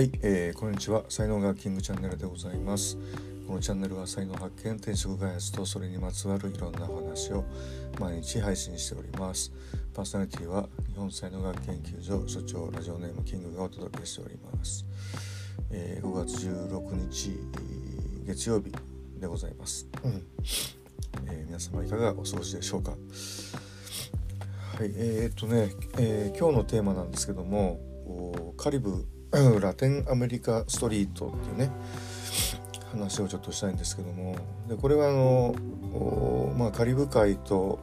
はい、えー、こんにちは。才能がキングチャンネルでございます。このチャンネルは才能発見転職開発とそれにまつわるいろんな話を毎日配信しております。パーソナリティは日本才能学研究所所長ラジオネームキングがお届けしております、えー、5月16日月曜日でございます、うん。えー、皆様いかがお過ごしでしょうか。はいえー、っとね、えー、今日のテーマなんですけどもカリブラテンアメリカストリートっていうね話をちょっとしたいんですけども。でこれはあの、まあ、カリブ海と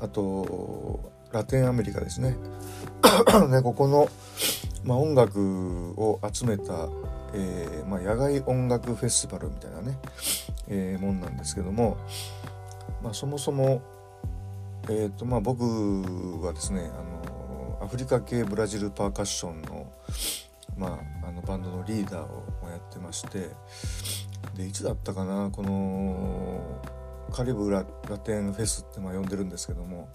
あとラテンアメリカですね。で ここの、まあ、音楽を集めた、えーまあ、野外音楽フェスティバルみたいなね、えー、もんなんですけども、まあ、そもそも、えーとま、僕はですねあのアフリカ系ブラジルパーカッションのまあ、あのバンドのリーダーをやってましてでいつだったかなこのカリブララテンフェスってまあ呼んでるんですけども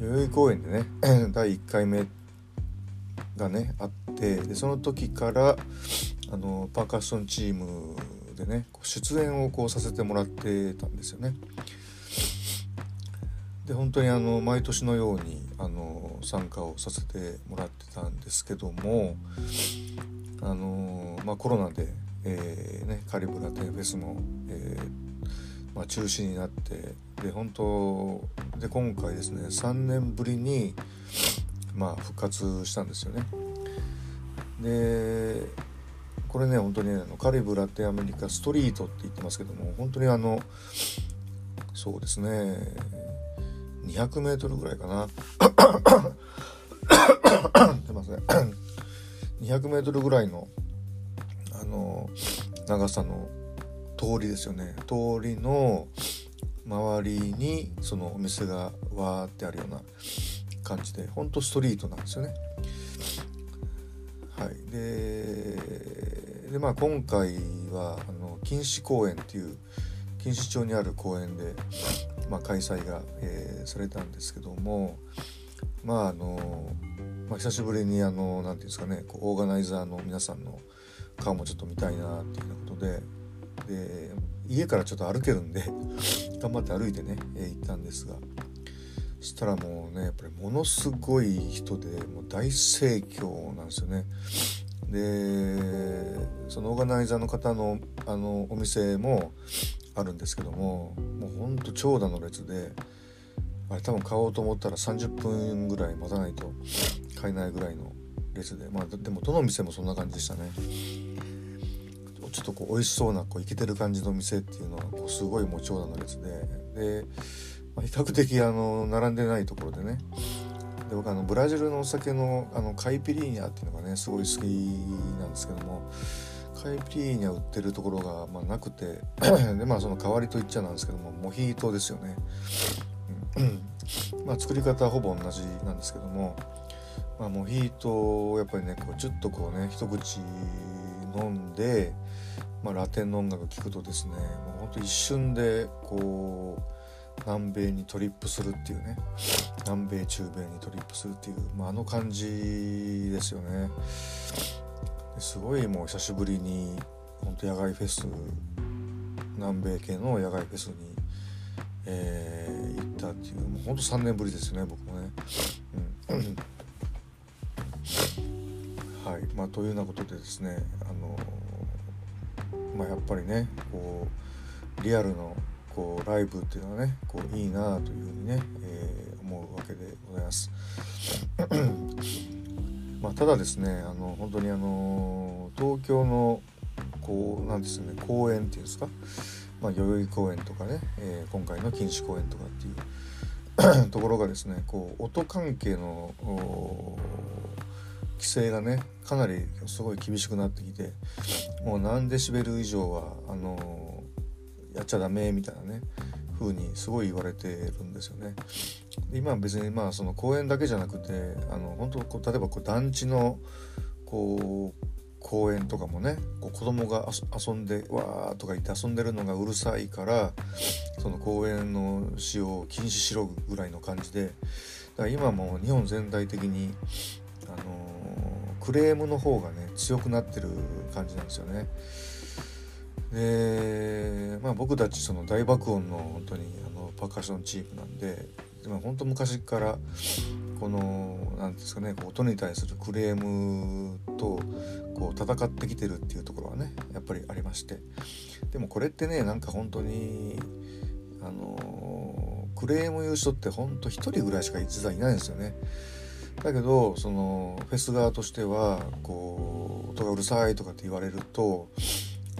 代々木公園でね 第1回目がねあってでその時からあのパーカッションチームでね出演をこうさせてもらってたんですよね。で本当にあの毎年のようにあの参加をさせてもらってたんですけどもあの、まあ、コロナで、えーね、カリブラテンフェスも、えーまあ、中止になってで本当で今回ですね3年ぶりに、まあ、復活したんですよね。でこれね本当にあのカリブラテンアメリカストリートって言ってますけども本当にあのそうですね200メートルぐらいかな。すいません。200メートルぐらいの、あの、長さの通りですよね。通りの周りに、そのお店がわーってあるような感じで、ほんとストリートなんですよね。はい。で、でまあ今回は、あの、錦糸公園っていう、錦糸町にある公園で、まあ、開催が、えー、されたんですけどもまああの、まあ、久しぶりにあの何て言うんですかねこうオーガナイザーの皆さんの顔もちょっと見たいなっていうようなことでで家からちょっと歩けるんで 頑張って歩いてね、え、行ったんですがそしたらもうねやっぱりものすごい人でもう大盛況なんですよね。でそのオーガナイザーの方のあのお店もあるんですけどももうほんと長蛇の列であれ多分買おうと思ったら30分ぐらい待たないと買えないぐらいの列で。まあでもどの店もそんな感じでしたね。ちょっとこう美味しそうなこうイケてる感じの店っていうのはこうすごいもう長蛇の列で。で、まあ、比較的あの並んでないところでね。で僕あのブラジルのお酒のあのカイピリーニャっていうのがねすごい好きなんですけどもカイピリーニャ売ってるところが、まあ、なくて。でまあその代わりと言っちゃなんですけどもモヒートですよね、まあ作り方はほぼ同じなんですけども、まあ、モヒートをやっぱりねこうちょっとこうね一口飲んで、まあ、ラテンの音楽聴くとですねもうほんと一瞬でこう南米にトリップするっていうね南米中米にトリップするっていう、まあ、あの感じですよね。すごいもう久しぶりに本当野外フェス南米系の野外フェスに、えー、行ったっていうもうほんと3年ぶりですよね僕もね。うん、はいまあというようなことでですねあのまあやっぱりねこうリアルのこうライブっていうのはねこういいなというふうにね、えー、思うわけでございます。まあ、ただですねあの本当にあの東京のこうなんですね公園っていうんですか、まあ、代々木公園とかね、えー、今回の錦糸公園とかっていう ところがですねこう音関係の規制がねかなりすごい厳しくなってきてもう何デシベル以上はあのやっちゃダメみたいなね風にすごい言われてるんですよね。今は別にまあその公園だけじゃなくてあの本当こう例えばこう団地のこう公園とかもねこう子供が遊んでわーとか言って遊んでるのがうるさいからその公園の使用を禁止しろぐらいの感じでだから今も日本全体的に、クレームの方がね強くなってる感じなんですよね。で、まあ、僕たちその大爆音の本当にあのパーカッションチームなんで、まあ、本当昔からこの何ですかね音に対するクレームとこう戦ってきてるっていうところはねやっぱりありましてでもこれってねなんか本当にあのクレーム言う人って本当1人ぐらいしか実はいないんですよね。だけどそのフェス側としてはこう音がうるさいとかって言われると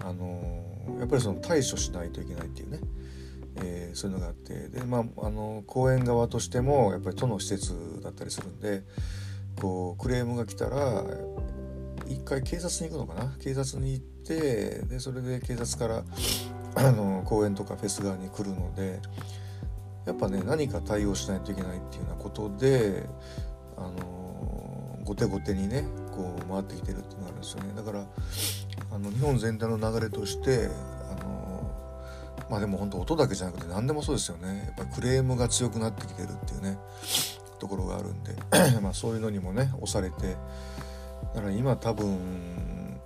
あのやっぱりその対処しないといけないっていうね、えー、そういうのがあって。で、まあ、あの公園側としてもやっぱり都の施設だったりするんでこうクレームが来たら一回警察に行くのかな？警察に行ってでそれで警察からあの公園とかフェス側に来るのでやっぱね何か対応しないといけないっていうようなことであの後手後手にねこう回ってきてるっていうのがあるんですよね。だからあの日本全体の流れとしてあのまあでも本当音だけじゃなくて何でもそうですよね。やっぱりクレームが強くなってきてるっていうねところがあるんで まあそういうのにもね押されてだから今多分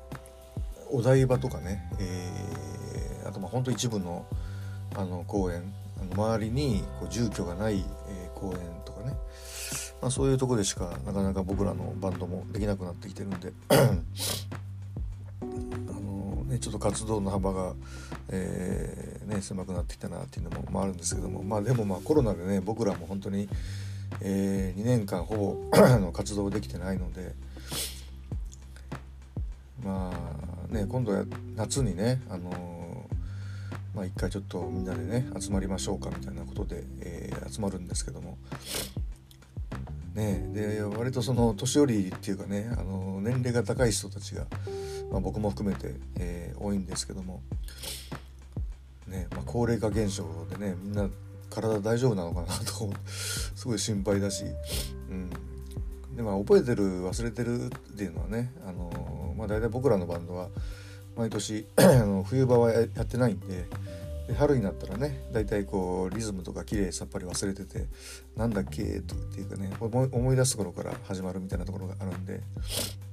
お台場とかね、えー、あとまあ本当一部のあの公園あの周りにこう住居がない、えー、公園とかねまあ、そういうとこでしかなかなか僕らのバンドもできなくなってきてるんで。あの、ね、ちょっと活動の幅が、えーね、狭くなってきたなっていうのも、まあ、あるんですけども、まあ、でもまあコロナでね僕らも本当に、えー、2年間ほぼ 活動できてないので。まあね今度は夏にねあのまあ、一回ちょっとみんなでね集まりましょうかみたいなことで、えー、集まるんですけどもね、で割とその年寄りっていうかねあの年齢が高い人たちが、まあ、僕も含めて、えー、多いんですけども、ねまあ、高齢化現象でねみんな体大丈夫なのかなと すごい心配だし、うん、でまあ覚えてる忘れてるっていうのはねあの、まあ、大体僕らのバンドは毎年 あの冬場はやってないんで。で春になったらね大体こうリズムとか綺麗さっぱり忘れててなんだっけとっていうかね思い出すところから始まるみたいなところがあるんで、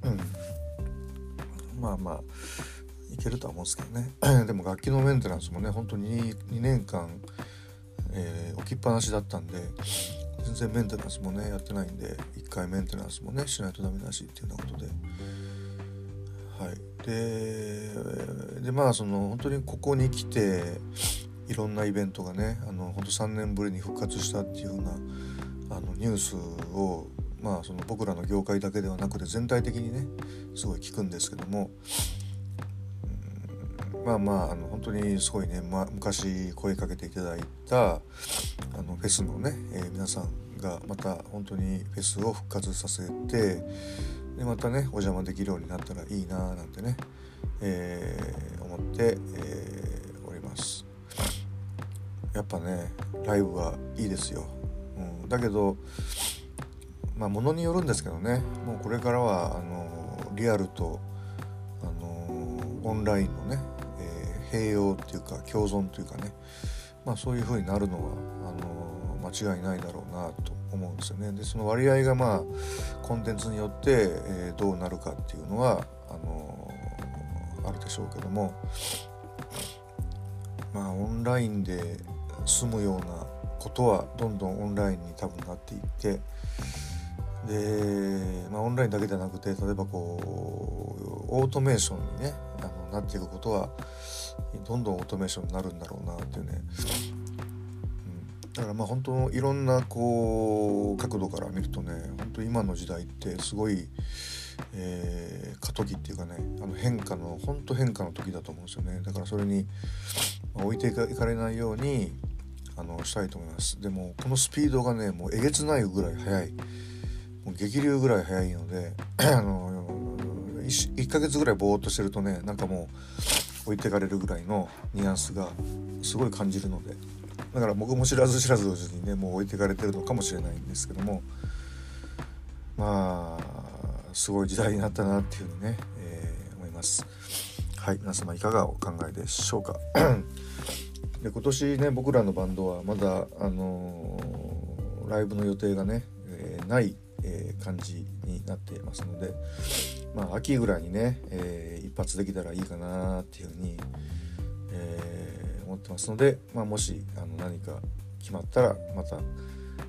うん、まあまあいけるとは思うんですけどね。でも楽器のメンテナンスもね本当に 2, 2年間、えー、置きっぱなしだったんで全然メンテナンスもねやってないんで1回メンテナンスもねしないとダメだしっていうようなことで。はい。ででまあその本当にここに来ていろんなイベントがねあの本当3年ぶりに復活したっていうようなあのニュースをまあその僕らの業界だけではなくて全体的にねすごい聞くんですけども、うん、まあまああの本当にすごいね、ま昔声かけていただいたあのフェスのね、えー、皆さんがまた本当にフェスを復活させてでまたねお邪魔できるようになったらいいなーなんてね、えー、思って、えー、おります。やっぱねライブはいいですよ、うん、だけどまあものによるんですけどね。もうこれからはあのリアルとあのオンラインのね、えー、併用っていうか共存というかね。まあそういう風になるのはあの間違いないだろうなと思うんですよね。でその割合がまあコンテンツによって、えー、どうなるかっていうのはあのー、あるでしょうけどもまあオンラインで済むようなことはどんどんオンラインに多分なっていってで、まあ、オンラインだけじゃなくて例えばこうオートメーションにねあのなっていくことはどんどんオートメーションになるんだろうなっていうねだからまあ本当いろんなこう角度から見るとね本当今の時代ってすごい、えー、過渡期っていうかねあの変化の本当変化の時だと思うんですよね。だからそれに置いていかれないようにあのしたいと思います。でもこのスピードがねもうえげつないぐらい速い。もう激流ぐらい速いので あの 1, 1ヶ月ぐらいぼーっとしてるとねなんかもう置いてかれるぐらいのニュアンスがすごい感じるので。だから僕も知らず知らずにねもう置いていかれてるのかもしれないんですけどもまあすごい時代になったなっていうふうにね、えー、思います。はい皆様いかがお考えでしょうか？で今年ね僕らのバンドはまだあのー、ライブの予定がね、えー、ない、え、感じになっていますのでまあ秋ぐらいにね、えー、一発できたらいいかなっていうふうに、え、思ってますので、まあ、もしあの何か決まったらまた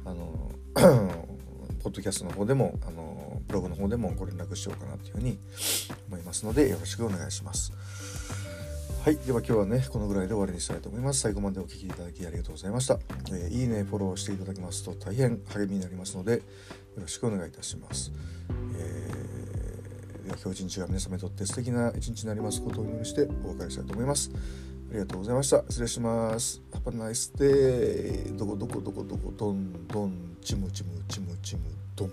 あの ポッドキャストの方でもあのブログの方でもご連絡しようかなというふうに思いますのでよろしくお願いします。はい。では今日はね、このぐらいで終わりにしたいと思います。最後までお聴きいただきありがとうございました。えー、いいね、フォローしていただけますと大変励みになりますので、よろしくお願いいたします。えー、では今日一日が皆様にとって素敵な一日になりますことをお祈りしてお別れしたいと思います。ありがとうございました。失礼します。Have a nice day. どこどこどこどこどんどんちむちむちむちむどん。